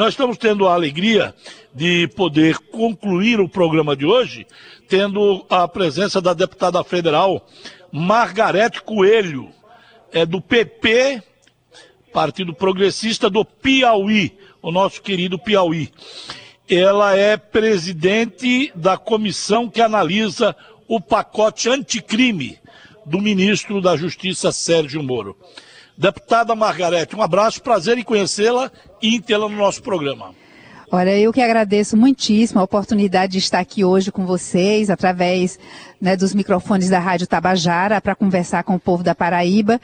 nós estamos tendo a alegria de poder concluir o programa de hoje, tendo a presença da deputada federal Margarete Coelho, é do PP, Partido Progressista do Piauí, o nosso querido Piauí. Ela é presidente da comissão que analisa o pacote anticrime do ministro da Justiça Sérgio Moro. Deputada Margarete, um abraço, prazer em conhecê-la e em tê-la no nosso programa. Olha, eu que agradeço muitíssimo a oportunidade de estar aqui hoje com vocês, através né, dos microfones da Rádio Tabajara, para conversar com o povo da Paraíba,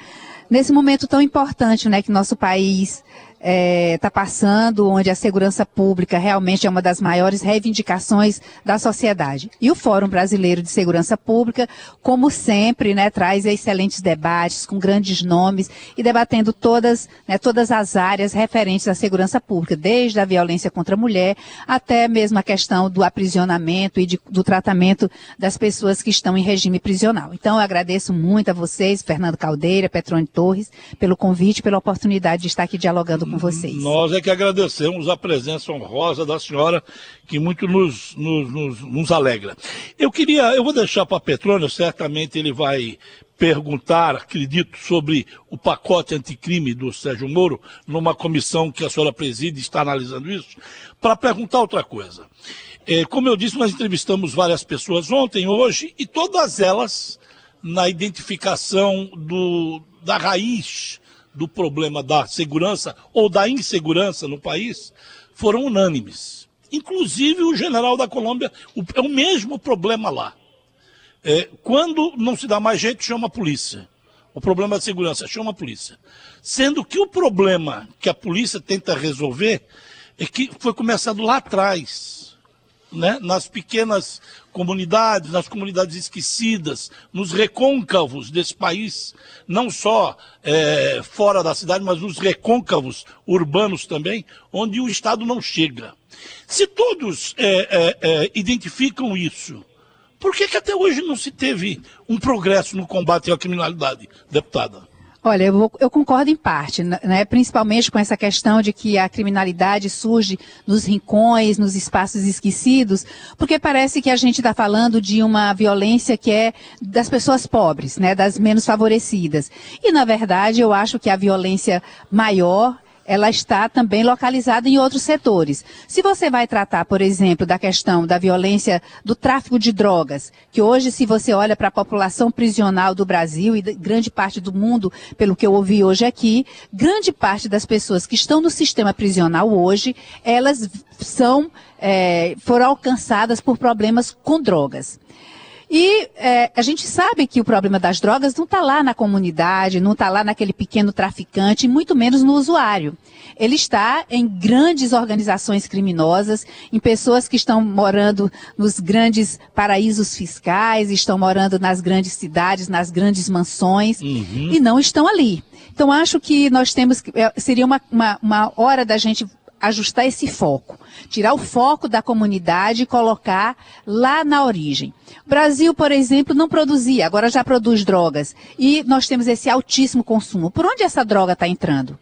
nesse momento tão importante né, que nosso país está é, tá passando, onde a segurança pública realmente é uma das maiores reivindicações da sociedade. E o Fórum Brasileiro de Segurança Pública, como sempre, né, traz excelentes debates com grandes nomes e debatendo todas, né, todas as áreas referentes à segurança pública, desde a violência contra a mulher até mesmo a questão do aprisionamento e de, do tratamento das pessoas que estão em regime prisional. Então, eu agradeço muito a vocês, Fernando Caldeira, Petrone Torres, pelo convite, pela oportunidade de estar aqui dialogando com vocês. Nós é que agradecemos a presença honrosa da senhora, que muito nos, nos, nos, nos alegra. Eu queria, eu vou deixar para Petrônio, certamente ele vai perguntar, acredito, sobre o pacote anticrime do Sérgio Moro, numa comissão que a senhora preside está analisando isso, para perguntar outra coisa. É, como eu disse, nós entrevistamos várias pessoas ontem, hoje, e todas elas na identificação do, da raiz do problema da segurança ou da insegurança no país foram unânimes. Inclusive o general da Colômbia, o, é o mesmo problema lá. É, quando não se dá mais jeito, chama a polícia. O problema da segurança, chama a polícia. Sendo que o problema que a polícia tenta resolver é que foi começado lá atrás né, nas pequenas comunidades, nas comunidades esquecidas, nos recôncavos desse país, não só é, fora da cidade, mas nos recôncavos urbanos também, onde o Estado não chega. Se todos é, é, é identificam isso, por que, que até hoje não se teve um progresso no combate à criminalidade, deputada? Olha, eu, vou, eu, concordo em parte, né? principalmente com essa questão de que a criminalidade surge nos rincões, nos espaços esquecidos, porque parece que a gente está falando de uma violência que é das pessoas pobres, né? das menos favorecidas. E, na verdade, eu acho que a violência maior ela está também localizada em outros setores. Se você vai tratar, por exemplo, da questão da violência do tráfico de drogas, que hoje, se você olha para a população prisional do Brasil e grande parte do mundo, pelo que eu ouvi hoje aqui, grande parte das pessoas que estão no sistema prisional hoje, elas são, é, foram alcançadas por problemas com drogas. E é, a gente sabe que o problema das drogas não está lá na comunidade, não está lá naquele pequeno traficante, muito menos no usuário. Ele está em grandes organizações criminosas, em pessoas que estão morando nos grandes paraísos fiscais, estão morando nas grandes cidades, nas grandes mansões, uhum. e não estão ali. Então, acho que nós temos, é, seria uma, uma, uma hora da gente ajustar esse foco, tirar o foco da comunidade e colocar lá na origem. O Brasil, por exemplo, não produzia, agora já produz drogas. E nós temos esse altíssimo consumo. Por onde essa droga está entrando?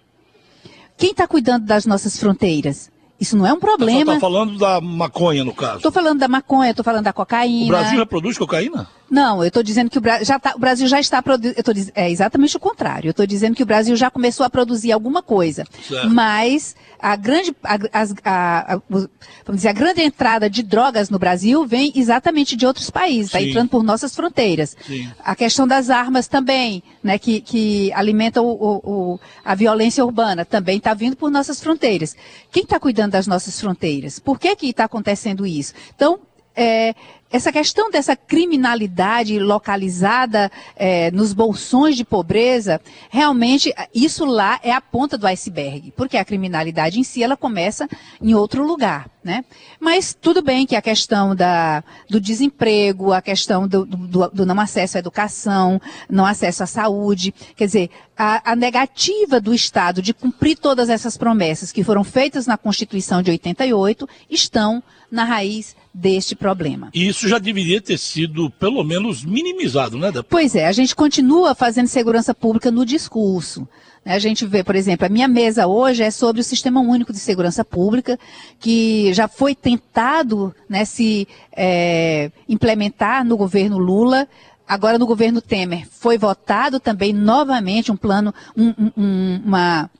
Quem está cuidando das nossas fronteiras? Isso não é um problema. Você está falando da maconha, no caso? Estou falando da maconha, estou falando da cocaína. O Brasil já produz cocaína? Não, eu estou dizendo que o, Bra já tá, o, Brasil já está produzindo. É exatamente o contrário. Eu estou dizendo que o Brasil já começou a produzir alguma coisa. Certo. Mas a grande, a, a, a, vamos dizer, a grande entrada de drogas no Brasil vem exatamente de outros países, está entrando por nossas fronteiras. Sim. A questão das armas também, né, que, que alimentam o, o, a violência urbana, também está vindo por nossas fronteiras. Quem está cuidando das nossas fronteiras? Por que que está acontecendo isso? Então, é, essa questão dessa criminalidade localizada é, nos bolsões de pobreza, realmente isso lá é a ponta do iceberg, porque a criminalidade em si ela começa em outro lugar, né? Mas tudo bem que a questão da, do desemprego, a questão do, do, do não acesso à educação, não acesso à saúde, quer dizer, a, a negativa do Estado de cumprir todas essas promessas que foram feitas na Constituição de 88 estão na raiz deste problema. Isso isso já deveria ter sido, pelo menos, minimizado, né, deputada? Pois é, a gente continua fazendo segurança pública no discurso. Né? A gente vê, por exemplo, a minha mesa hoje é sobre o Sistema Único de Segurança Pública, que já foi tentado né, se é, implementar no governo Lula. Agora, no governo Temer, foi votado também novamente um plano, um, um, uma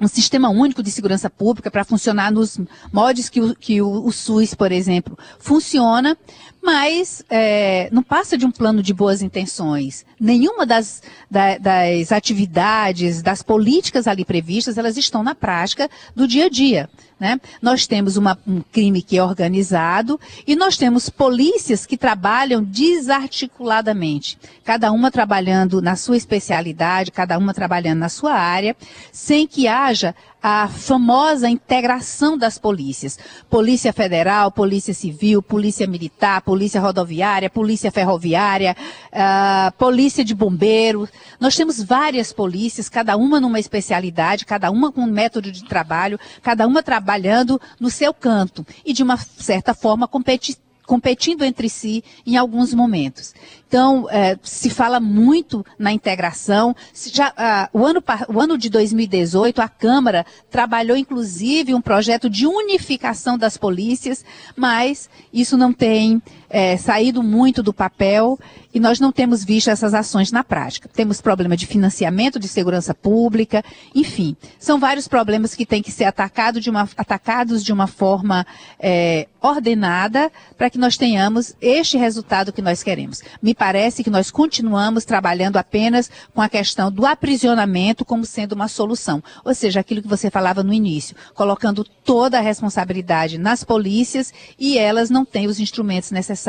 um sistema único de segurança pública para funcionar nos modos que, o, que o, o, SUS, por exemplo, funciona, mas é, não passa de um plano de boas intenções. Nenhuma das, da, das atividades, das políticas ali previstas, elas estão na prática do dia a dia. Né? Nós temos uma, um crime que é organizado e nós temos polícias que trabalham desarticuladamente, cada uma trabalhando na sua especialidade, cada uma trabalhando na sua área, sem que haja a famosa integração das polícias. Polícia Federal, Polícia Civil, Polícia Militar, Polícia Rodoviária, Polícia Ferroviária, uh, Polícia de Bombeiros. Nós temos várias polícias, cada uma numa especialidade, cada uma com um método de trabalho, cada uma trabalhando no seu canto e de uma certa forma competitiva competindo entre si em alguns momentos. Então, é, se fala muito na integração. Já, ah, o, ano, o ano de 2018, a Câmara trabalhou, inclusive, um projeto de unificação das polícias, mas isso não tem é, saído muito do papel e nós não temos visto essas ações na prática. Temos problema de financiamento de segurança pública, enfim, são vários problemas que têm que ser atacado de uma, atacados de uma forma é, ordenada para que nós tenhamos este resultado que nós queremos. Me parece que nós continuamos trabalhando apenas com a questão do aprisionamento como sendo uma solução. Ou seja, aquilo que você falava no início, colocando toda a responsabilidade nas polícias e elas não têm os instrumentos necessários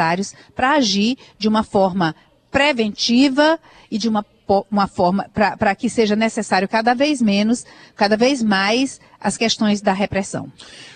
para agir de uma forma preventiva e de uma, uma forma para que seja necessário cada vez menos, cada vez mais as questões da repressão.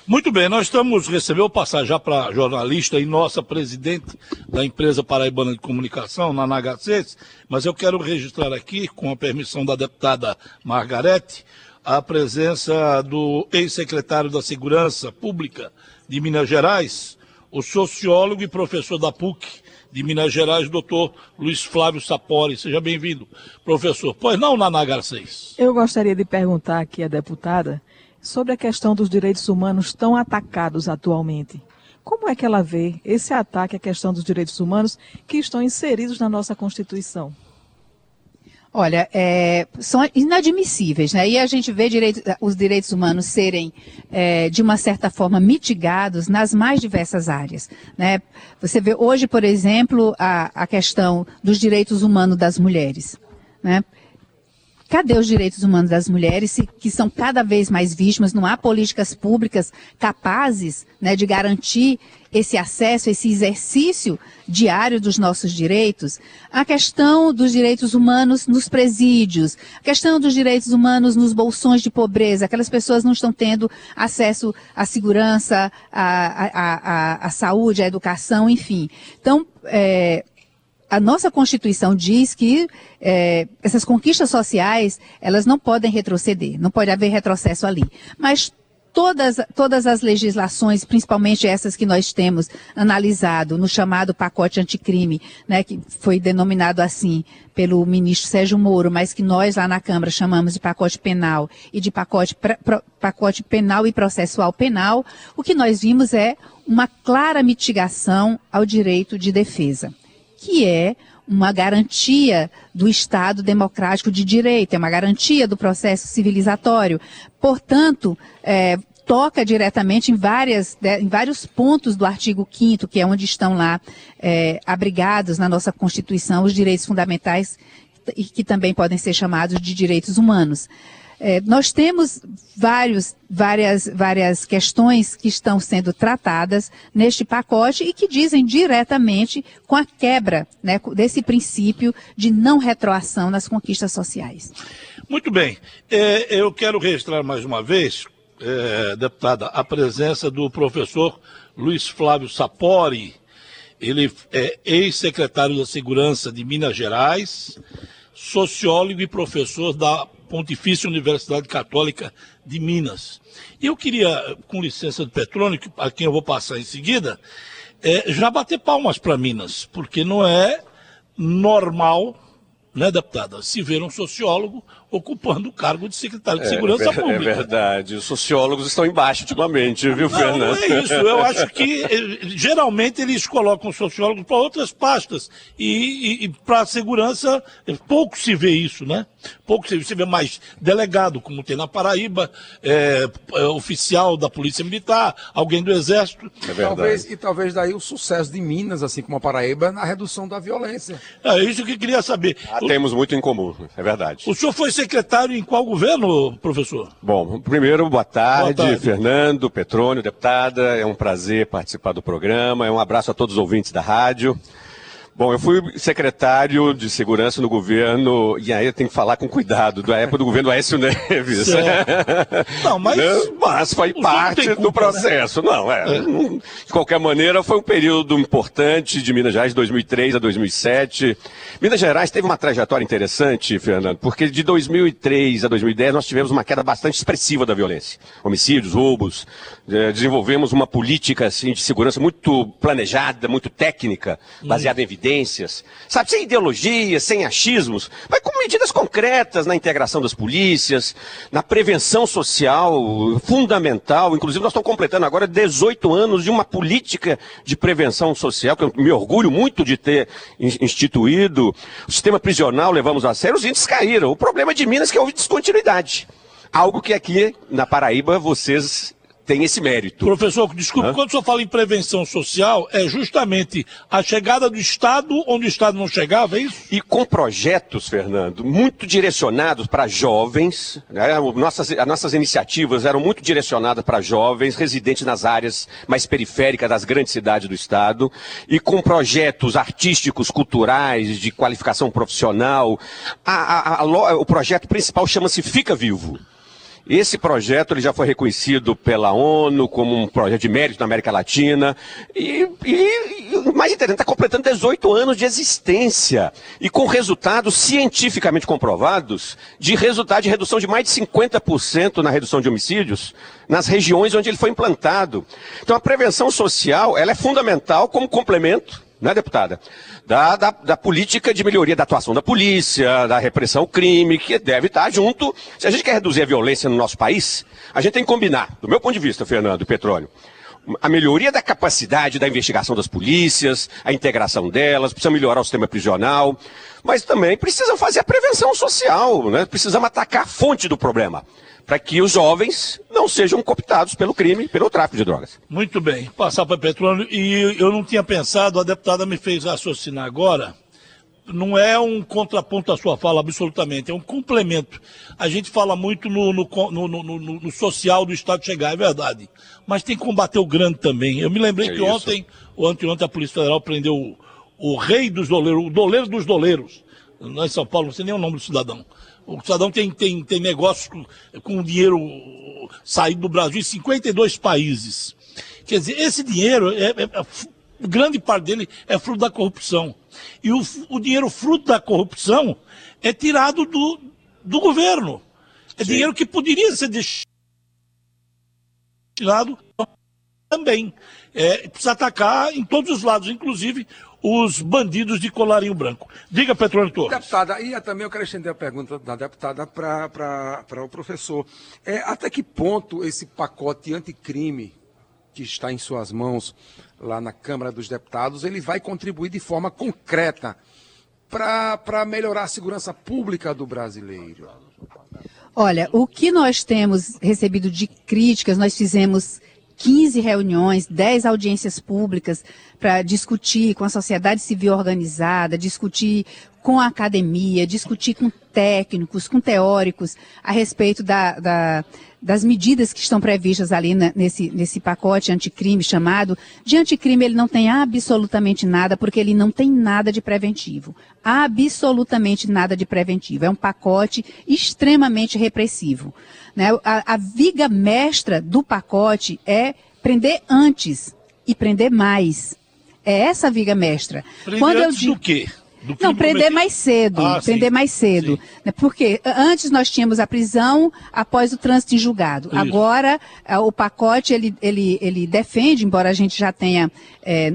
Muito bem, nós estamos recebendo passar já para jornalista e nossa presidente da empresa paraibana de comunicação, na NH6, mas eu quero registrar aqui, com a permissão da deputada Margarete, a presença do ex-secretário da Segurança Pública de Minas Gerais, o sociólogo e professor da PUC, de Minas Gerais, doutor Luiz Flávio Sapori. Seja bem-vindo, professor. Pois não, Naná Garcês? Eu gostaria de perguntar aqui à deputada sobre a questão dos direitos humanos tão atacados atualmente. Como é que ela vê esse ataque à questão dos direitos humanos que estão inseridos na nossa Constituição? Olha, é, são inadmissíveis, né? E a gente vê direito, os direitos humanos serem, é, de uma certa forma, mitigados nas mais diversas áreas. Né? Você vê hoje, por exemplo, a, a questão dos direitos humanos das mulheres. Né? Cadê os direitos humanos das mulheres, que são cada vez mais vítimas? Não há políticas públicas capazes né, de garantir esse acesso, esse exercício diário dos nossos direitos? A questão dos direitos humanos nos presídios, a questão dos direitos humanos nos bolsões de pobreza, aquelas pessoas não estão tendo acesso à segurança, à, à, à, à saúde, à educação, enfim. Então, é, a nossa Constituição diz que é, essas conquistas sociais, elas não podem retroceder, não pode haver retrocesso ali. Mas todas, todas as legislações, principalmente essas que nós temos analisado no chamado pacote anticrime, né, que foi denominado assim pelo ministro Sérgio Moro, mas que nós lá na Câmara chamamos de pacote penal e de pacote, pra, pacote penal e processual penal, o que nós vimos é uma clara mitigação ao direito de defesa que é uma garantia do Estado democrático de direito, é uma garantia do processo civilizatório. Portanto, é, toca diretamente em, várias, em vários pontos do artigo 5 que é onde estão lá é, abrigados na nossa Constituição os direitos fundamentais que também podem ser chamados de direitos humanos. É, nós temos vários, várias, várias questões que estão sendo tratadas neste pacote e que dizem diretamente com a quebra né, desse princípio de não retroação nas conquistas sociais. Muito bem. É, eu quero registrar mais uma vez, é, deputada, a presença do professor Luiz Flávio Sapori. Ele é ex-secretário da Segurança de Minas Gerais, sociólogo e professor da Pontifícia Universidade Católica de Minas. Eu queria, com licença do Petrônio, a quem eu vou passar em seguida, é, já bater palmas para Minas, porque não é normal né, deputada, se ver um sociólogo ocupando o cargo de secretário de é, Segurança é, Pública. É verdade. Os sociólogos estão embaixo ultimamente, viu, não, Fernando? Não é isso. Eu acho que eh, geralmente eles colocam sociólogos para outras pastas. E, e, e para a segurança, pouco se vê isso, né? Pouco se vê, se vê mais delegado, como tem na Paraíba, é, oficial da Polícia Militar, alguém do Exército. É verdade. Talvez, e talvez daí o sucesso de Minas, assim como a Paraíba, na redução da violência. É isso que eu queria saber. Ah, o... Temos muito em comum, é verdade. O senhor foi secretário em qual governo, professor? Bom, primeiro, boa tarde, boa tarde. Fernando, Petrônio, deputada. É um prazer participar do programa. É um abraço a todos os ouvintes da rádio. Bom, eu fui secretário de segurança no governo, e aí eu tenho que falar com cuidado, da época do governo Aécio Neves. Não, mas, mas foi parte culpa, do né? processo. Né? Não, é, é. De qualquer maneira, foi um período importante de Minas Gerais, de 2003 a 2007. Minas Gerais teve uma trajetória interessante, Fernando, porque de 2003 a 2010 nós tivemos uma queda bastante expressiva da violência. Homicídios, roubos. É, desenvolvemos uma política assim, de segurança muito planejada, muito técnica, baseada em evidências evidências, sabe, sem ideologias, sem achismos, mas com medidas concretas na integração das polícias, na prevenção social fundamental. Inclusive, nós estamos completando agora 18 anos de uma política de prevenção social, que eu me orgulho muito de ter instituído. O sistema prisional levamos a sério, os índices caíram. O problema de Minas é que houve descontinuidade. Algo que aqui na Paraíba vocês tem esse mérito. Professor, desculpe, Hã? quando o senhor fala em prevenção social, é justamente a chegada do Estado onde o Estado não chegava, é isso? E com projetos, Fernando, muito direcionados para jovens, né? nossas, as nossas iniciativas eram muito direcionadas para jovens residentes nas áreas mais periféricas das grandes cidades do Estado, e com projetos artísticos, culturais, de qualificação profissional. A, a, a, o projeto principal chama-se Fica Vivo. Esse projeto ele já foi reconhecido pela ONU como um projeto de mérito na América Latina. E, e, mais interessante, está completando 18 anos de existência. E com resultados cientificamente comprovados de resultado de redução de mais de 50% na redução de homicídios nas regiões onde ele foi implantado. Então a prevenção social ela é fundamental como complemento né, deputada? Da, da, da, política de melhoria da atuação da polícia, da repressão ao crime, que deve estar junto. Se a gente quer reduzir a violência no nosso país, a gente tem que combinar, do meu ponto de vista, Fernando Petróleo, a melhoria da capacidade da investigação das polícias, a integração delas, precisa melhorar o sistema prisional, mas também precisa fazer a prevenção social, né? Precisamos atacar a fonte do problema para que os jovens não sejam cooptados pelo crime, pelo tráfico de drogas. Muito bem, passar para petróleo. E eu não tinha pensado, a deputada me fez raciocinar agora. Não é um contraponto à sua fala, absolutamente, é um complemento. A gente fala muito no, no, no, no social do Estado chegar, é verdade. Mas tem que combater o grande também. Eu me lembrei é que isso. ontem, ou anteontem, a Polícia Federal prendeu o, o rei dos doleiros, o doleiro dos doleiros. É em São Paulo, não sei nem o nome do cidadão o cidadão tem, tem, tem negócio com, com dinheiro saído do Brasil em 52 países. Quer dizer, esse dinheiro, é, é, é, grande parte dele é fruto da corrupção. E o, o dinheiro fruto da corrupção é tirado do, do governo. É Sim. dinheiro que poderia ser destinado também. É, precisa atacar em todos os lados, inclusive os bandidos de colarinho branco. Diga, Petrônio Torres. Deputada, e também eu quero estender a pergunta da deputada para o professor. É, até que ponto esse pacote anticrime que está em suas mãos lá na Câmara dos Deputados, ele vai contribuir de forma concreta para melhorar a segurança pública do brasileiro? Olha, o que nós temos recebido de críticas, nós fizemos 15 reuniões, 10 audiências públicas para discutir com a sociedade civil organizada, discutir com a academia, discutir com técnicos, com teóricos a respeito da, da, das medidas que estão previstas ali na, nesse, nesse pacote anticrime chamado. De anticrime ele não tem absolutamente nada, porque ele não tem nada de preventivo. Absolutamente nada de preventivo. É um pacote extremamente repressivo. Né? A, a viga mestra do pacote é prender antes e prender mais. É essa a viga mestra. Prender Quando antes eu digo, do quê? Não, prender mais cedo. Ah, prender sim, mais cedo. Sim. Porque antes nós tínhamos a prisão após o trânsito em julgado. Isso. Agora, o pacote, ele, ele, ele defende, embora a gente já tenha. É,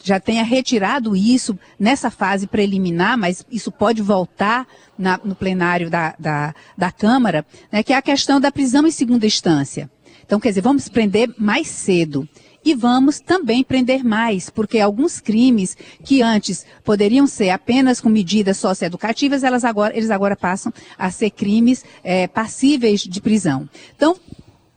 já tenha retirado isso nessa fase preliminar, mas isso pode voltar na, no plenário da, da, da Câmara, né, que é a questão da prisão em segunda instância. Então, quer dizer, vamos prender mais cedo. E vamos também prender mais, porque alguns crimes que antes poderiam ser apenas com medidas socioeducativas, elas agora, eles agora passam a ser crimes é, passíveis de prisão. Então,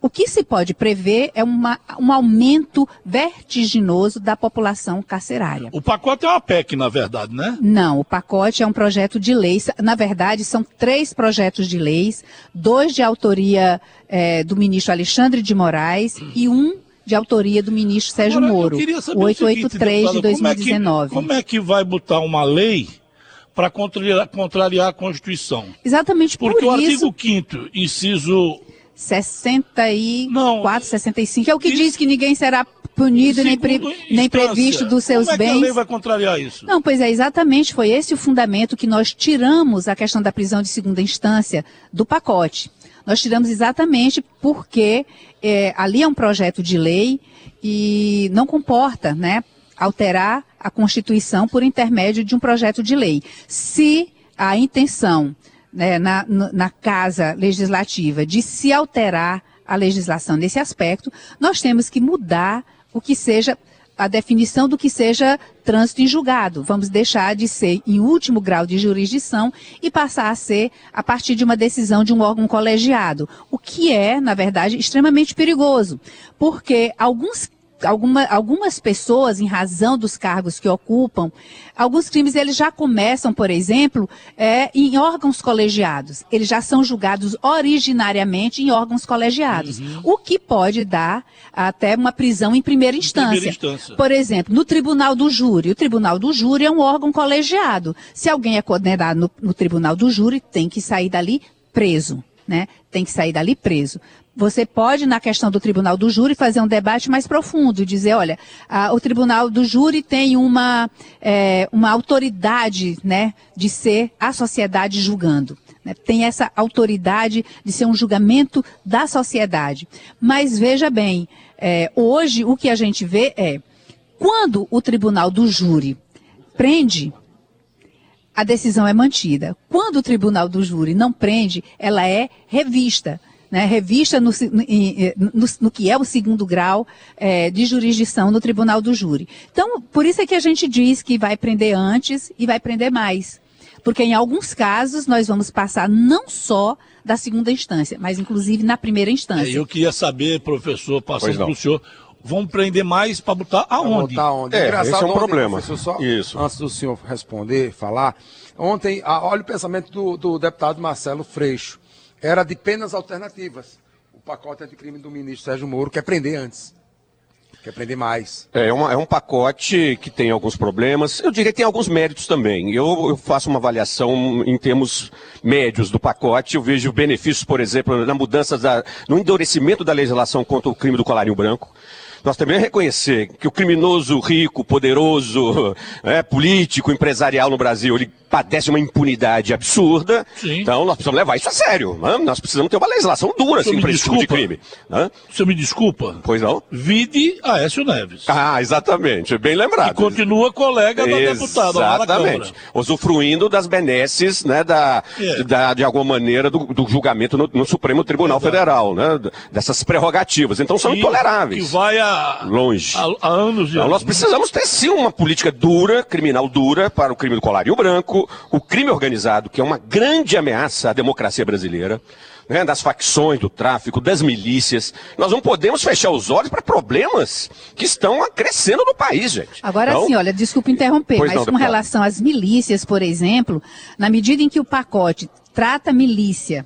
o que se pode prever é uma, um aumento vertiginoso da população carcerária. O pacote é uma PEC, na verdade, né? Não, o pacote é um projeto de lei. Na verdade, são três projetos de leis, dois de autoria é, do ministro Alexandre de Moraes e um de autoria do ministro Sérgio Agora, Moro, o 883 seguinte, de 2019. Como é, que, como é que vai botar uma lei para contrariar, contrariar, a Constituição? Exatamente Porque por Porque isso... o artigo 5 inciso 64, Não, 65, é o que isso, diz que ninguém será punido nem, pre, nem previsto dos seus como bens. É que a lei vai contrariar isso? Não, pois é, exatamente, foi esse o fundamento que nós tiramos a questão da prisão de segunda instância do pacote. Nós tiramos exatamente porque é, ali é um projeto de lei e não comporta, né, alterar a Constituição por intermédio de um projeto de lei. Se a intenção né, na, na Casa Legislativa de se alterar a legislação nesse aspecto, nós temos que mudar o que seja a definição do que seja trânsito em julgado. Vamos deixar de ser em último grau de jurisdição e passar a ser a partir de uma decisão de um órgão colegiado, o que é, na verdade, extremamente perigoso, porque alguns alguma, algumas pessoas, em razão dos cargos que ocupam, alguns crimes eles já começam, por exemplo, é, em órgãos colegiados. Eles já são julgados originariamente em órgãos colegiados, uhum. o que pode dar até uma prisão em primeira instância. primeira instância. Por exemplo, no tribunal do júri. O tribunal do júri é um órgão colegiado. Se alguém é condenado no, no tribunal do júri, tem que sair dali preso. Né? Tem que sair dali preso. Você pode, na questão do tribunal do júri, fazer um debate mais profundo dizer, olha, a, o tribunal do júri tem uma, é, uma autoridade né, de ser a sociedade julgando. Né? Tem essa autoridade de ser um julgamento da sociedade. Mas veja bem, é, hoje o que a gente vê é, quando o tribunal do júri prende, a decisão é mantida. Quando o tribunal do júri não prende, ela é revista né, revista no, no, no, que é o segundo grau é, de jurisdição no tribunal do júri. Então, por isso é que a gente diz que vai prender antes e vai prender mais. Porque em alguns casos nós vamos passar não só da segunda instância, mas inclusive na primeira instância. É, eu queria saber, professor, passando para o senhor, vão prender mais para botar aonde? Botar onde? É, Engraçado, esse é um ontem, problema. Só, Isso. Antes do senhor responder, falar, ontem, olha o pensamento do, do deputado Marcelo Freixo era de penas alternativas. O pacote anticrime do ministro Sérgio Moro quer prender antes. Quer prender mais. É, é, uma, é um pacote que tem alguns problemas. Eu diria que tem alguns méritos também. Eu, eu, faço uma avaliação em termos médios do pacote. Eu vejo benefícios, por exemplo, na mudança, da, no endurecimento da legislação contra o crime do colarinho branco. Nós também reconhecer que o criminoso rico, poderoso, é, político, empresarial no Brasil, ele padece uma impunidade absurda. Sim. Então nós precisamos levar isso a sério. Né? Nós precisamos ter uma legislação dura assim, para esse tipo de crime. Né? Você me desculpa? Pois não? Vide Aécio Neves. Ah, exatamente. Bem lembrado. E continua colega da deputada lá na Exatamente. Usufruindo das benesses, né, da, é. da, de alguma maneira, do, do julgamento no, no, Supremo Tribunal Federal, né? Dessas prerrogativas. Então são intoleráveis. Que vai a, longe. A, a anos de então, Nós precisamos ter sim uma política dura, criminal dura, para o crime do colarinho branco, o, crime organizado, que é uma grande ameaça à democracia brasileira, né, das facções do tráfico, das milícias. Nós não podemos fechar os olhos para problemas que estão crescendo no país, gente. Agora então, sim, olha, desculpa interromper, mas não, com relação às milícias, por exemplo, na medida em que o pacote trata milícia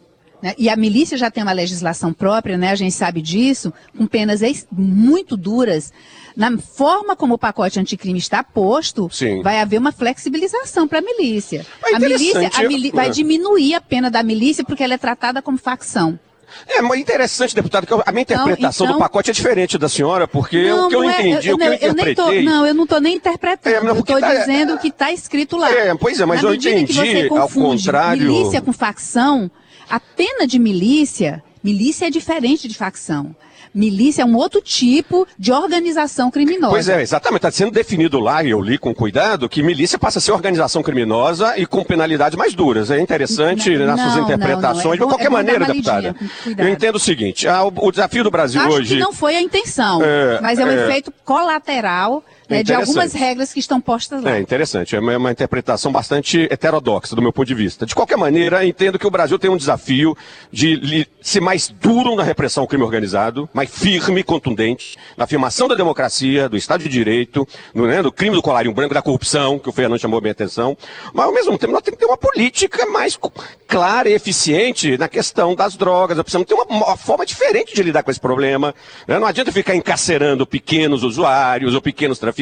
e a milícia já tem uma legislação própria, né? A gente sabe disso, com penas muito duras na forma como o pacote anticrime está posto, Sim. vai haver uma flexibilização para a milícia. É a milícia a mili vai diminuir a pena da milícia porque ela é tratada como facção. É, interessante, deputado, que a minha Então, interpretação então- do pacote é diferente da senhora, porque o que eu não é- entendi, o que eu, não, tô, interpretei... não, eu não estou nem interpretando. É, não, eu estou tá- dizendo o que está escrito lá. É, pois é, mas Na eu entendi, você ao contrário- Milícia com facção, a pena de milícia, milícia é diferente de facção. Milícia é um outro tipo de organização criminosa. Pois é, exatamente. Está sendo definido lá, e eu li com cuidado, que milícia passa a ser organização criminosa e com penalidades mais duras. É interessante Não, nas suas não, interpretações. não. É De bom- qualquer é maneira, deputada, eu entendo o seguinte: ah, o, o desafio do Brasil Acho hoje. que não foi a intenção, É, mas é um é. efeito colateral né, de Interessante. algumas regras que estão postas lá. É interessante, é uma, uma interpretação bastante heterodoxa do meu ponto de vista. De qualquer maneira, entendo que o Brasil tem um desafio de ser mais duro na repressão ao crime organizado, mais firme, contundente, na afirmação da democracia, do Estado de Direito, no, né, do crime do colarinho branco, da corrupção, que o Fernando chamou bem a atenção. Mas, ao mesmo tempo, nós temos que ter uma política mais clara e eficiente na questão das drogas. Nós precisamos ter uma, uma forma diferente de lidar com esse problema. né? Não adianta ficar encarcerando pequenos usuários ou pequenos traficantes.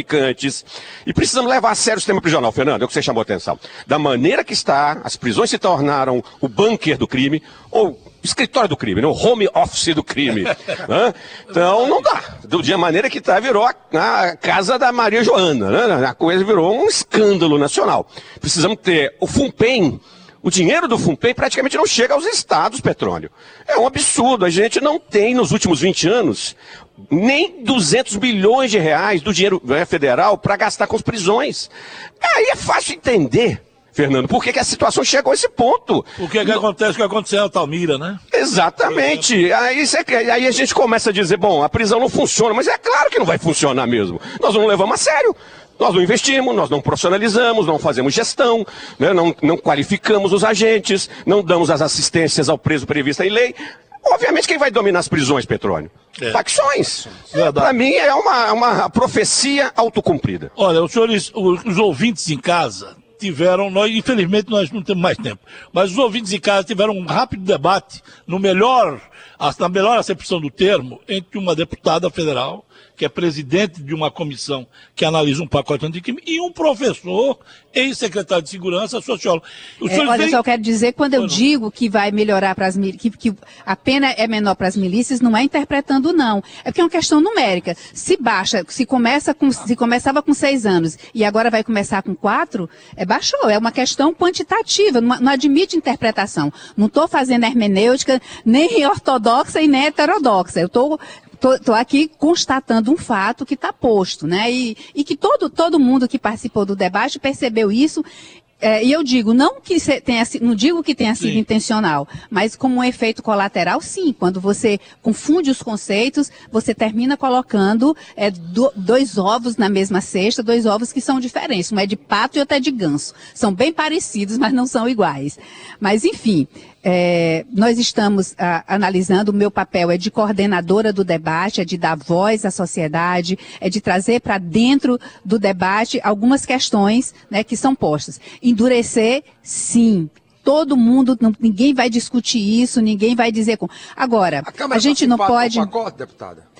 E precisamos levar a sério o sistema prisional, Fernando, é o que você chamou a atenção. Da maneira que está, as prisões se tornaram o bunker do crime, ou escritório do crime, né? o home office do crime. né? Então não dá. Do dia maneira que está, virou a, a casa da Maria Joana. Né? A coisa virou um escândalo nacional. Precisamos ter o FUNPEN. O dinheiro do FUNPEN praticamente não chega aos estados, Petróleo. É um absurdo. A gente não tem, nos últimos 20 anos, nem 200 bilhões de reais do dinheiro né, federal para gastar com as prisões. Aí é fácil entender, Fernando, por que, que a situação chegou a esse ponto. O que, que acontece, o que aconteceu em Altamira, né? Exatamente. Aí, cê- aí a gente começa a dizer, bom, a prisão não funciona, mas é claro que não vai funcionar mesmo. Nós não levamos a sério. Nós não investimos, nós não profissionalizamos, não fazemos gestão, né, não, não qualificamos os agentes, não damos as assistências ao preso previsto em lei. Obviamente, quem vai dominar as prisões, Petróleo? É. Facções. Verdade. Para mim, é uma, uma profecia autocumprida. Olha, os senhores, os, os ouvintes em casa tiveram, nós, infelizmente nós não temos mais tempo, mas os ouvintes em casa tiveram um rápido debate, no melhor, na melhor acepção do termo, entre uma deputada federal, que é presidente de uma comissão que analisa um pacote anticrime, e um professor, ex-secretário de segurança, sociólogo. Os É, olha, veem- só quero dizer, quando eu não. digo que vai melhorar para as que, que a pena é menor para as milícias, não é interpretando, não. É porque é uma questão numérica. Se baixa, se começa com, se começava com seis anos e agora vai começar com quatro, é baixou. É uma questão quantitativa, não, não admite interpretação. Não estou fazendo hermenêutica nem ortodoxa e nem heterodoxa. Eu estou Estou aqui constatando um fato que está posto, né? E, e que todo, todo mundo que participou do debate percebeu isso. É, e eu digo, não que tenha, não digo que tenha sido Sim. intencional, mas como um efeito colateral, sim. Quando você confunde os conceitos, você termina colocando é, do- dois ovos na mesma cesta, dois ovos que são diferentes. Um é de pato e outro é de ganso. São bem parecidos, mas não são iguais. Mas, enfim, é, nós estamos ah, analisando, o meu papel é de coordenadora do debate, é de dar voz à sociedade, é de trazer para dentro do debate algumas questões né, que são postas. Endurecer, sim. Todo mundo, ninguém vai discutir isso, ninguém vai dizer com. Agora, A a gente tá não pode. pacote, deputada?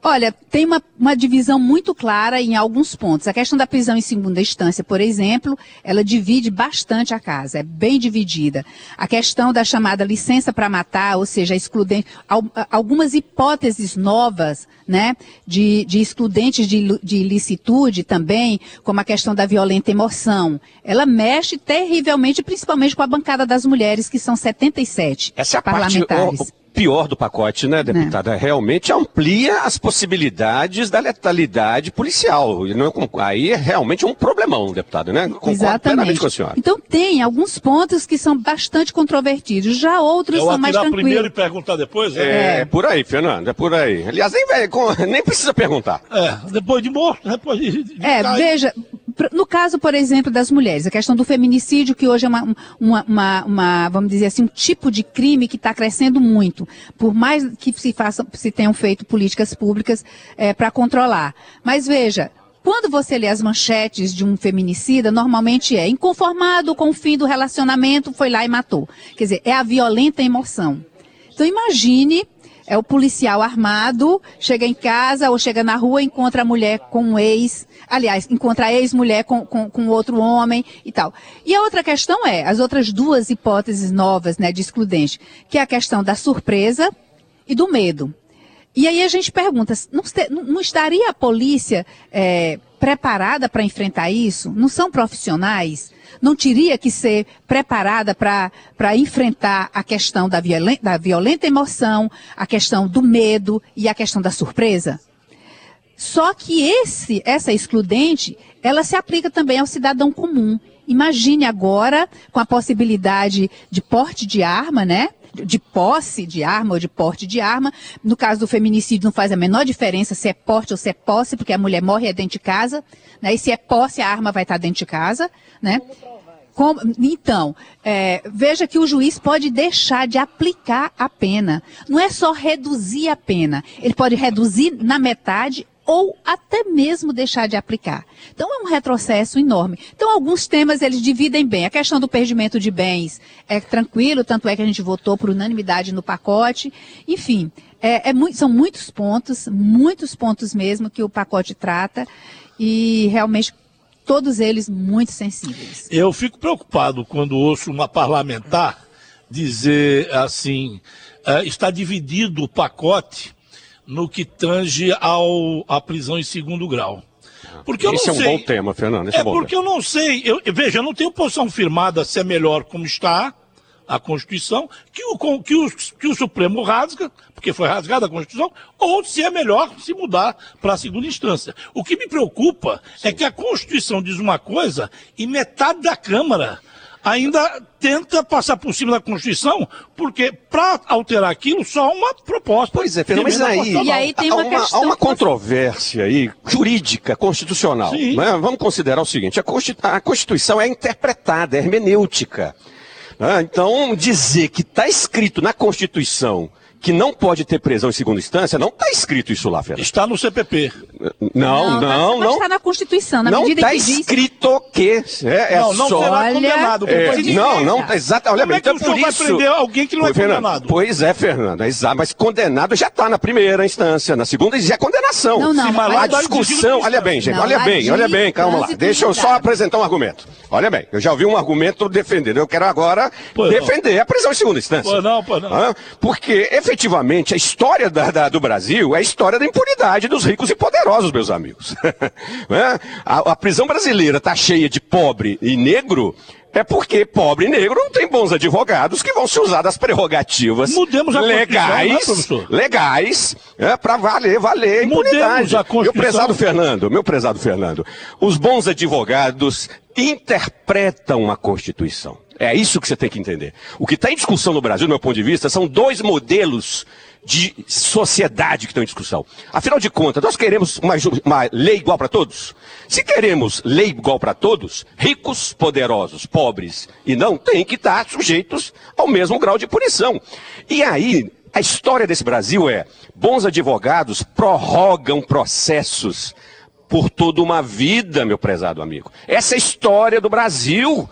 Olha, tem uma, uma divisão muito clara em alguns pontos. A questão da prisão em segunda instância, por exemplo, ela divide bastante a casa, é bem dividida. A questão da chamada licença para matar, ou seja, excludente, al- algumas hipóteses novas, né, de, de excludentes de, de ilicitude também, como a questão da violenta emoção. Ela mexe terrivelmente, principalmente com a bancada das mulheres, que são 77 Essa é a parte parlamentares. o pior do pacote, né, deputada? Realmente amplia as possibilidades da letalidade policial. É aí é realmente um problemão, deputada, né? Concordo plenamente Exatamente. com a senhora. Então tem alguns pontos que são bastante controvertidos, já outros Eu são mais atirar primeiro e tranquilos. perguntar depois? É. É, é por aí, Fernando, é por aí. Aliás, nem, nem precisa perguntar. É, depois de morto, depois de. de É, cair. veja, no caso, por exemplo, das mulheres, a questão do feminicídio, que hoje é uma, uma, uma- uma, vamos dizer assim, um tipo de crime que está crescendo muito, por mais que se façam, se tenham feito políticas públicas para controlar. Mas veja, quando você lê as manchetes de um feminicida, normalmente é inconformado com o fim do relacionamento, foi lá e matou. Quer dizer, é a violenta emoção. Então imagine É o policial armado, chega em casa ou chega na rua, encontra a mulher com um ex, aliás, encontra a ex-mulher com, com, com, outro homem e tal. E a outra questão é, as outras duas hipóteses novas, né, de excludente, que é a questão da surpresa e do medo. E aí a gente pergunta, não, não estaria a polícia é, preparada para enfrentar isso? Não são profissionais? Não teria que ser preparada para enfrentar a questão da, violen da violenta emoção, a questão do medo e a questão da surpresa? Só que esse, essa excludente, ela se aplica também ao cidadão comum. Imagine agora com a possibilidade de porte de arma, né? De posse de arma ou de porte de arma. No caso do feminicídio, não faz a menor diferença se é porte ou se é posse, porque a mulher morre é dentro de casa, né? E se é posse, a arma vai estar dentro de casa, né? Como, então, é, veja que o juiz pode deixar de aplicar a pena. Não é só reduzir a pena. Ele pode reduzir na metade ou até mesmo deixar de aplicar. Então é um retrocesso enorme. Então alguns temas eles dividem bem. A questão do perdimento de bens é tranquilo, tanto é que a gente votou por unanimidade no pacote. Enfim, é, é muito, são muitos pontos, muitos pontos mesmo que o pacote trata e realmente todos eles muito sensíveis. Eu fico preocupado quando ouço uma parlamentar dizer assim, uh, está dividido o pacote no que tange ao, à prisão em segundo grau. Porque eu Esse não é um sei, bom tema, Fernando. Esse é, é porque tema. eu não sei. Eu, veja, eu não tenho posição firmada se é melhor como está a Constituição, que o, que o, que o Supremo rasga, porque foi rasgada a Constituição, ou se é melhor se mudar para a segunda instância. O que me preocupa Sim. é que a Constituição diz uma coisa e metade da Câmara ainda tenta passar por cima da Constituição, porque para alterar aquilo, só uma proposta. Pois é, Pedro, mas aí, e aí tem uma, há uma, há uma controvérsia aí, jurídica, constitucional. Né? Vamos considerar o seguinte, a Constituição é interpretada, é hermenêutica. Né? Então, dizer que está escrito na Constituição que não pode ter prisão em segunda instância, não está escrito isso lá, Fernando. Está no CPP. Não, não, não. não está na Constituição, na não medida tá que diz... escrito que... É, é não, não só... será condenado. É, não, não, exato. Olha Como bem, é que então o por vai isso... prender alguém que não é Fernando, condenado? Pois é, Fernando, é exato, mas condenado já está na primeira instância, na segunda já é condenação. Não, não, Sim, mas a discussão, olha bem, gente, não, olha bem, olha bem, calma lá. Deixa eu só apresentar um argumento. Olha bem, eu já ouvi um argumento defendendo, eu quero agora defender a prisão em segunda instância. Pois não, pois não. Porque, efetivamente, a história da, da, do Brasil é a história da impunidade dos ricos e poderosos, meus amigos. É? a, a prisão brasileira está cheia de pobre e negro é porque pobre e negro não tem bons advogados que vão se usar das prerrogativas legais, né, legais, é, para valer, valer a impunidade. A meu prezado Fernando, meu prezado Fernando, os bons advogados interpretam a Constituição. É isso que você tem que entender. O que está em discussão no Brasil, do meu ponto de vista, são dois modelos de sociedade que estão em discussão. Afinal de contas, nós queremos uma, uma lei igual para todos? Se queremos lei igual para todos, ricos, poderosos, pobres e não têm que estar sujeitos ao mesmo grau de punição. E aí, a história desse Brasil é: bons advogados prorrogam processos por toda uma vida, meu prezado amigo. Essa é a história do Brasil.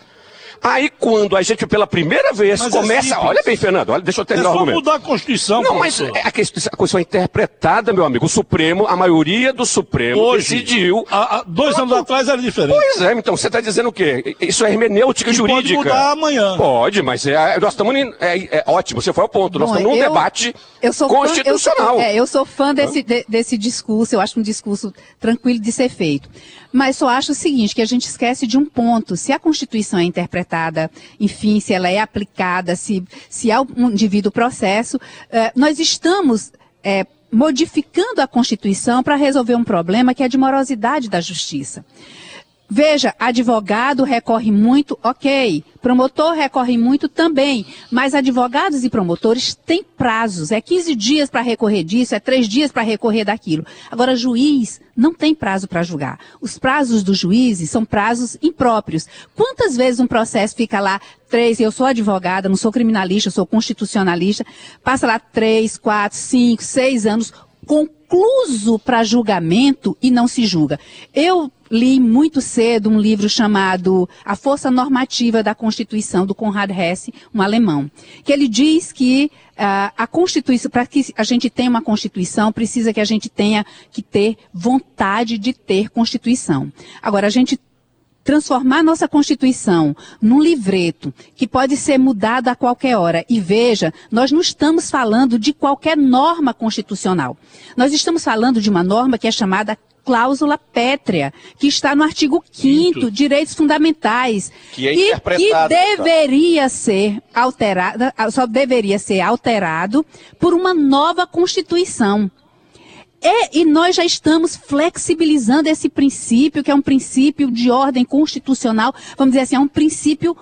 Aí quando a gente pela primeira vez mas é começa, é olha bem, Fernando, olha, deixa eu terminar é o argumento. mudar a Constituição. Não, mas é, a, Constituição é interpretada, meu amigo. O Supremo, a maioria do Supremo Hoje, decidiu. Há, há dois anos atrás era diferente. Pois é, então você está dizendo o quê? Isso é hermenêutica e jurídica. Pode mudar amanhã. Pode, mas é, nós estamos é, é, ótimo. Você foi ao ponto. Bom, nós estamos num eu, debate eu constitucional. Fã, eu, sou, é, eu sou fã desse, de, desse discurso. Eu acho um discurso tranquilo de ser feito. Mas só acho o seguinte, que a gente esquece de um ponto. Se a Constituição é interpretada, enfim, se ela é aplicada, se, se há um devido processo, eh, nós estamos eh, modificando a Constituição para resolver um problema que é de morosidade da justiça. Veja, advogado recorre muito, ok. Promotor recorre muito também. Mas advogados e promotores têm prazos. É 15 dias para recorrer disso, é 3 dias para recorrer daquilo. Agora, juiz não tem prazo para julgar. Os prazos dos juízes são prazos impróprios. Quantas vezes um processo fica lá três, eu sou advogada, não sou criminalista, sou constitucionalista, passa lá três, quatro, cinco, seis anos, concluso para julgamento e não se julga. Eu li muito cedo um livro chamado A Força Normativa da Constituição, do Konrad Hesse, um alemão, que ele diz que uh, a Constituição, para que a gente tenha uma Constituição, precisa que a gente tenha que ter vontade de ter Constituição. Agora, a gente transformar nossa Constituição num livreto que pode ser mudado a qualquer hora. E veja, nós não estamos falando de qualquer norma constitucional. Nós estamos falando de uma norma que é chamada cláusula pétrea, que está no artigo 5 direitos fundamentais. Que é e interpretado. que deveria ser alterada, só deveria ser alterado por uma nova Constituição. E, e, nós já estamos flexibilizando esse princípio, que é um princípio de ordem constitucional, vamos dizer assim, é um princípio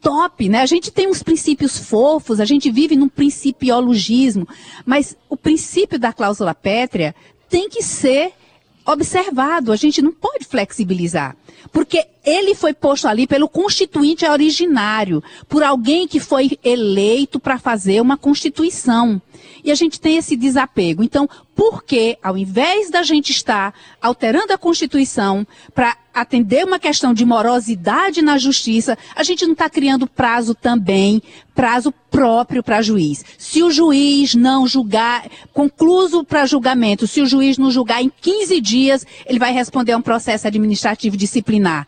top, né? A gente tem uns princípios fofos, a gente vive num principiologismo, mas o princípio da cláusula pétrea tem que ser observado, a gente não pode flexibilizar. Porque ele foi posto ali pelo constituinte originário, por alguém que foi eleito para fazer uma constituição. E a gente tem esse desapego. Então, por que, ao invés da gente estar alterando a Constituição para atender uma questão de morosidade na justiça, a gente não está criando prazo também, prazo próprio para juiz. Se o juiz não julgar, concluso para julgamento, se o juiz não julgar em 15 dias, ele vai responder a um processo administrativo disciplinar.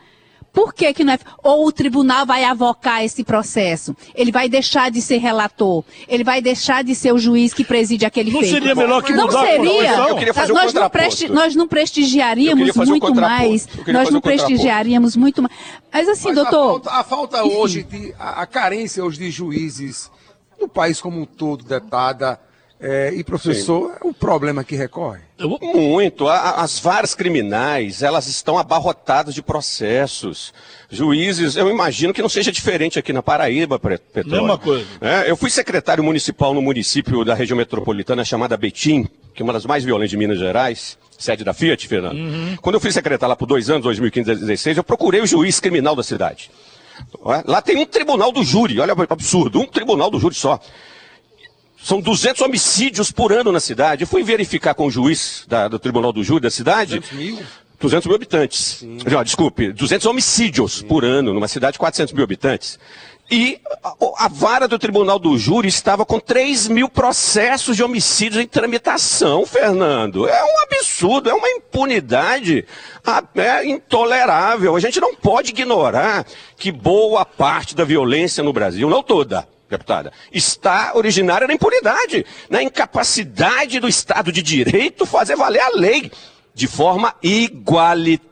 Por que, que não é? Ou o tribunal vai avocar esse processo? Ele vai deixar de ser relator? Ele vai deixar de ser o juiz que preside aquele não feito? Não seria melhor que não mudar seria. a Eu queria fazer um nós, não presti nós não prestigiaríamos muito um mais. Nós não prestigiaríamos muito mais. Mas assim, Mas doutor. A falta, a falta hoje, de, a, a, carência hoje de juízes no país como um todo, deputada é, e professor, Sim. é um problema que recorre. Muito. As varas criminais, elas estão abarrotadas de processos. Juízes, eu imagino que não seja diferente aqui na Paraíba, Petróleo. Mesma coisa. É, eu fui secretário municipal no município da região metropolitana chamada Betim, que é uma das mais violentas de Minas Gerais, sede da Fiat, Fernando. Uhum. Quando eu fui secretário lá por dois anos, 2015 e 2016, eu procurei o juiz criminal da cidade. Lá tem um tribunal do júri, olha o absurdo, um tribunal do júri só. São 200 homicídios por ano na cidade. Eu fui verificar com o juiz da, do Tribunal do Júri da cidade. 200 mil? 200 mil habitantes. Não, desculpe, 200 homicídios Sim. por ano numa cidade de 400 mil habitantes. E a, a, vara do Tribunal do Júri estava com 3 mil processos de homicídios em tramitação, Fernando. É um absurdo, é uma impunidade é intolerável. A gente não pode ignorar que boa parte da violência no Brasil, não toda, deputada, está originária na impunidade, na incapacidade do Estado de Direito fazer valer a lei de forma igualitária.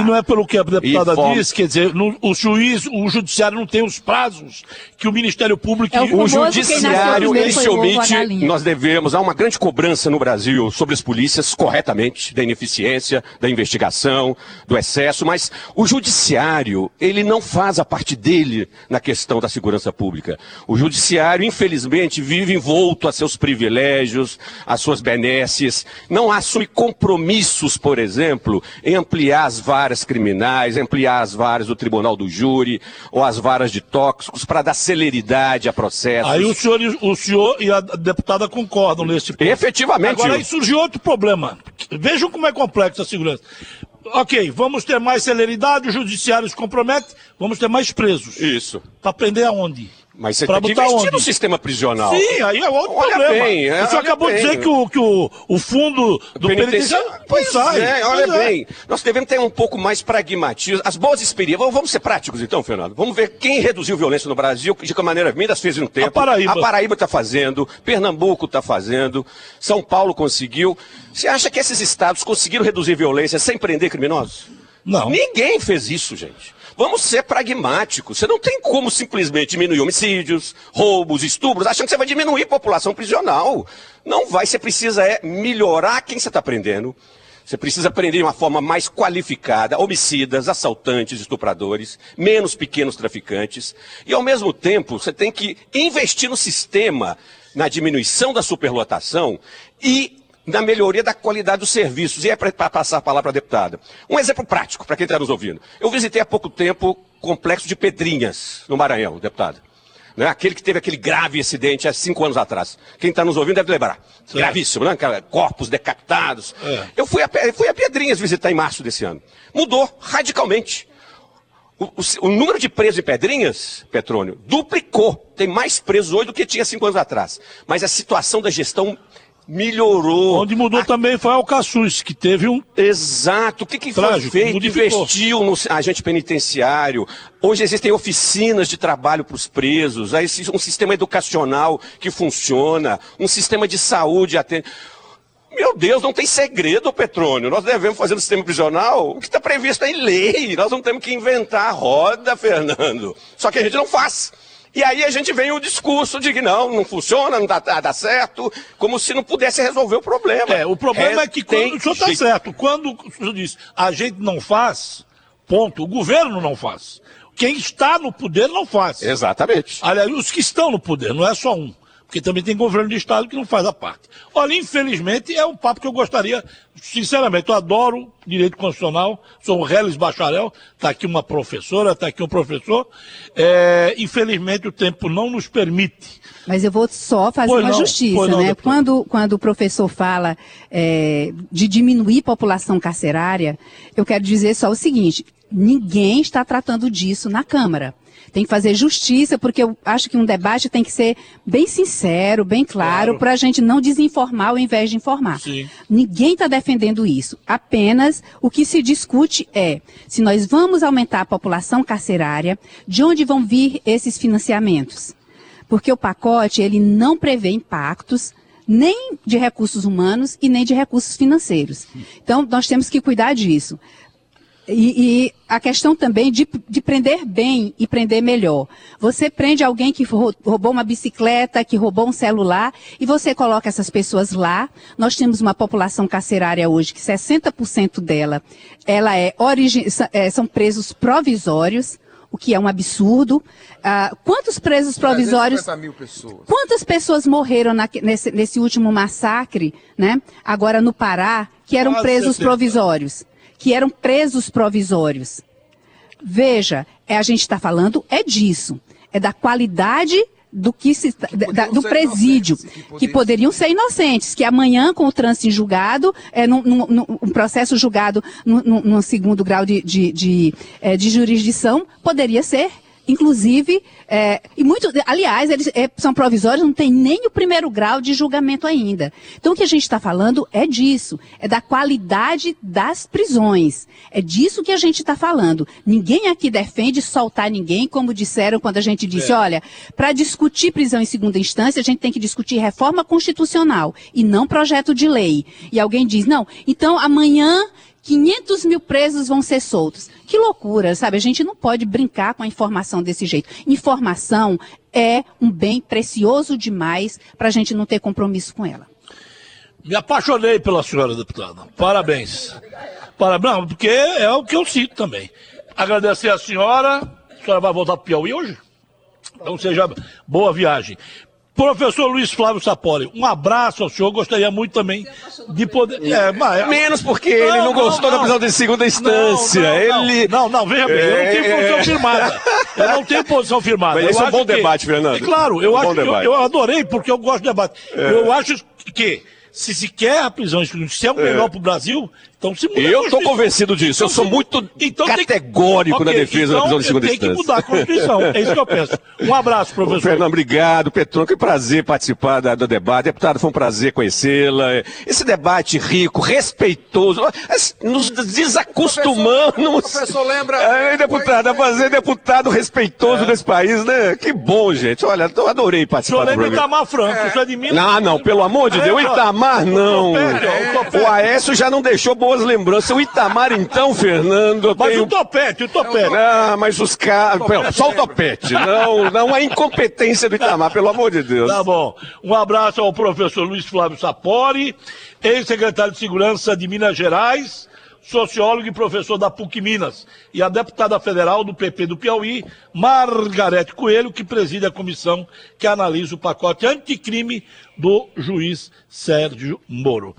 E não é pelo que a deputada diz, quer dizer, no, o juiz, o judiciário não tem os prazos que o Ministério Público é o, o judiciário ele se omite. Nós devemos há uma grande cobrança no Brasil sobre as polícias corretamente da ineficiência, da investigação, do excesso, mas o judiciário ele não faz a parte dele na questão da segurança pública. O judiciário infelizmente vive envolto a seus privilégios, a suas benesses, não assume compromissos, por exemplo, em ampliar ampliar as varas criminais, ampliar as varas do tribunal do júri ou as varas de tóxicos para dar celeridade a processos. Aí o senhor, o senhor e a deputada concordam nesse ponto. Efetivamente. Agora aí surgiu outro problema. Vejam como é complexa a segurança. Ok, vamos ter mais celeridade, o judiciário se compromete, vamos ter mais presos. Isso. Para prender aonde? Mas você tem que investir onde? no sistema prisional. Sim, aí é outro olha problema. Bem, é, Você acabou de dizer que o, que o, o fundo do penitenciário pois sai. É, olha pois é. bem. É. Nós devemos ter um pouco mais pragmatismo. As boas experiências. Vamos ser práticos então, Fernando. Vamos ver quem reduziu violência no Brasil, de que maneira Minas fez um tempo. A Paraíba. A Paraíba está fazendo, Pernambuco está fazendo, São Paulo conseguiu. Você acha que esses estados conseguiram reduzir violência sem prender criminosos? Não. Ninguém fez isso, gente. Vamos ser pragmáticos. Você não tem como simplesmente diminuir homicídios, roubos, estupros, achando que você vai diminuir a população prisional. Não vai. Você precisa é melhorar quem você está prendendo. Você precisa prender de uma forma mais qualificada homicidas, assaltantes, estupradores, menos pequenos traficantes. E ao mesmo tempo, você tem que investir no sistema, na diminuição da superlotação e na melhoria da qualidade dos serviços. E é para passar a palavra para a deputada. Um exemplo prático para quem está nos ouvindo. Eu visitei há pouco tempo o complexo de Pedrinhas, no Maranhão, deputada. né? aquele que teve aquele grave acidente há cinco anos atrás. Quem está nos ouvindo deve lembrar. Certo. Gravíssimo, né? Corpos decapitados. É. Eu fui a, fui a Pedrinhas visitar em março desse ano. Mudou radicalmente. O, o, o, número de presos em Pedrinhas, Petrônio, duplicou. Tem mais presos hoje do que tinha cinco anos atrás. Mas a situação da gestão melhorou. Onde mudou a... também foi Alcaçuz, que teve um. Exato. O que, que Trágico, foi feito? Investiu no agente penitenciário. Hoje existem oficinas de trabalho para os presos, aí um sistema educacional que funciona, um sistema de saúde atende. Meu Deus, não tem segredo, Petrônio. Nós devemos fazer no sistema prisional o que está previsto em lei. Nós não temos que inventar a roda, Fernando. Só que a gente não faz. E aí a gente vem o discurso de que não, não funciona, não dá, dá certo, como se não pudesse resolver o problema. É, o problema é, é que quando o senhor está certo, quando o senhor diz a gente não faz, ponto, o governo não faz. Quem está no poder não faz. Exatamente. Aliás, os que estão no poder, não é só um porque também tem governo de Estado que não faz a parte. Olha, infelizmente, é um papo que eu gostaria, sinceramente, eu adoro direito constitucional, sou um reles bacharel, está aqui uma professora, está aqui um professor, é, infelizmente o tempo não nos permite. Mas eu vou só fazer pois uma não, justiça, não, né? Quando, quando o professor fala é, de diminuir população carcerária, eu quero dizer só o seguinte, ninguém está tratando disso na Câmara tem que fazer justiça, porque eu acho que um debate tem que ser bem sincero, bem claro, claro. para a gente não desinformar ao invés de informar. Sim. Ninguém está defendendo isso. Apenas o que se discute é se nós vamos aumentar a população carcerária, de onde vão vir esses financiamentos? Porque o pacote ele não prevê impactos nem de recursos humanos e nem de recursos financeiros. Então, nós temos que cuidar disso. E, e, a questão também de, de, prender bem e prender melhor. Você prende alguém que roubou uma bicicleta, que roubou um celular, e você coloca essas pessoas lá. Nós temos uma população carcerária hoje que 60% dela ela é, é, são presos provisórios o que é um absurdo. Ah, quantos presos provisórios? Mil pessoas. Quantas pessoas morreram na, nesse, nesse, último massacre, né? Agora no Pará, que eram Quase presos 70. provisórios? Que eram presos provisórios. Veja, é, a gente está falando é disso, é da qualidade do que se da, do presídio que, que, poderiam ser inocentes, que amanhã com o trânsito em julgado, é, num, num, num um processo julgado no segundo grau de, de, de, é, de jurisdição, poderia ser inclusive, é, e muito, aliás, eles é, são provisórios, não tem nem o primeiro grau de julgamento ainda. Então, o que a gente está falando é disso, é da qualidade das prisões. É disso que a gente está falando. Ninguém aqui defende soltar ninguém, como disseram quando a gente disse, é. olha, para discutir prisão em segunda instância, a gente tem que discutir reforma constitucional e não projeto de lei. E alguém diz, não, então amanhã 500 mil presos vão ser soltos. Que loucura, sabe? A gente não pode brincar com a informação desse jeito. Informação é um bem precioso demais para a gente não ter compromisso com ela. Me apaixonei pela senhora deputada. Parabéns. Parabéns, porque é o que eu sinto também. Agradecer a senhora. A senhora vai voltar para o Piauí hoje? Então seja boa viagem. Professor Luiz Flávio Sapori, um abraço ao senhor. Gostaria muito também de poder. É, mas... Menos porque não, ele não, não gostou não, da prisão de segunda instância. Não, ele... não, não, veja bem, eu não tenho é, posição é. firmada. Eu não tenho posição firmada. Mas esse é um bom que... debate, Fernando. É claro, eu, um acho eu, eu, adorei porque eu gosto de debate. É. Eu acho que se se quer a prisão se é o melhor é. para o Brasil, então se muda Eu estou convencido disso. Então, eu sou muito então, categórico okay, na defesa então, da prisão de segunda instância. Tem que mudar a Constituição. É isso que eu penso. Um abraço, professor. Fernando, obrigado. Petrônio, que prazer participar da, do debate. Deputado, foi um prazer conhecê-la. Esse debate rico, respeitoso, nos desacostumamos. Professor, professor lembra? É, deputado, a fazer deputado respeitoso é. desse país, né? Que bom, gente. Olha, eu adorei participar do programa. Itamar Franco, é. é de Minas. Não, não, pelo amor de Deus, Itamar não. O Aécio já não deixou boas lembranças. O Itamar, então, Fernando. Mas o topete, o topete. Ah, mas os caras. Só o topete. Não, não a incompetência do Itamar, pelo amor de Deus. Tá bom. Um abraço ao professor Luiz Flávio Sapori, ex-secretário de Segurança de Minas Gerais sociólogo e professor da PUC Minas, e a deputada federal do PP do Piauí, Margarete Coelho, que preside a comissão que analisa o pacote anticrime do juiz Sérgio Moro.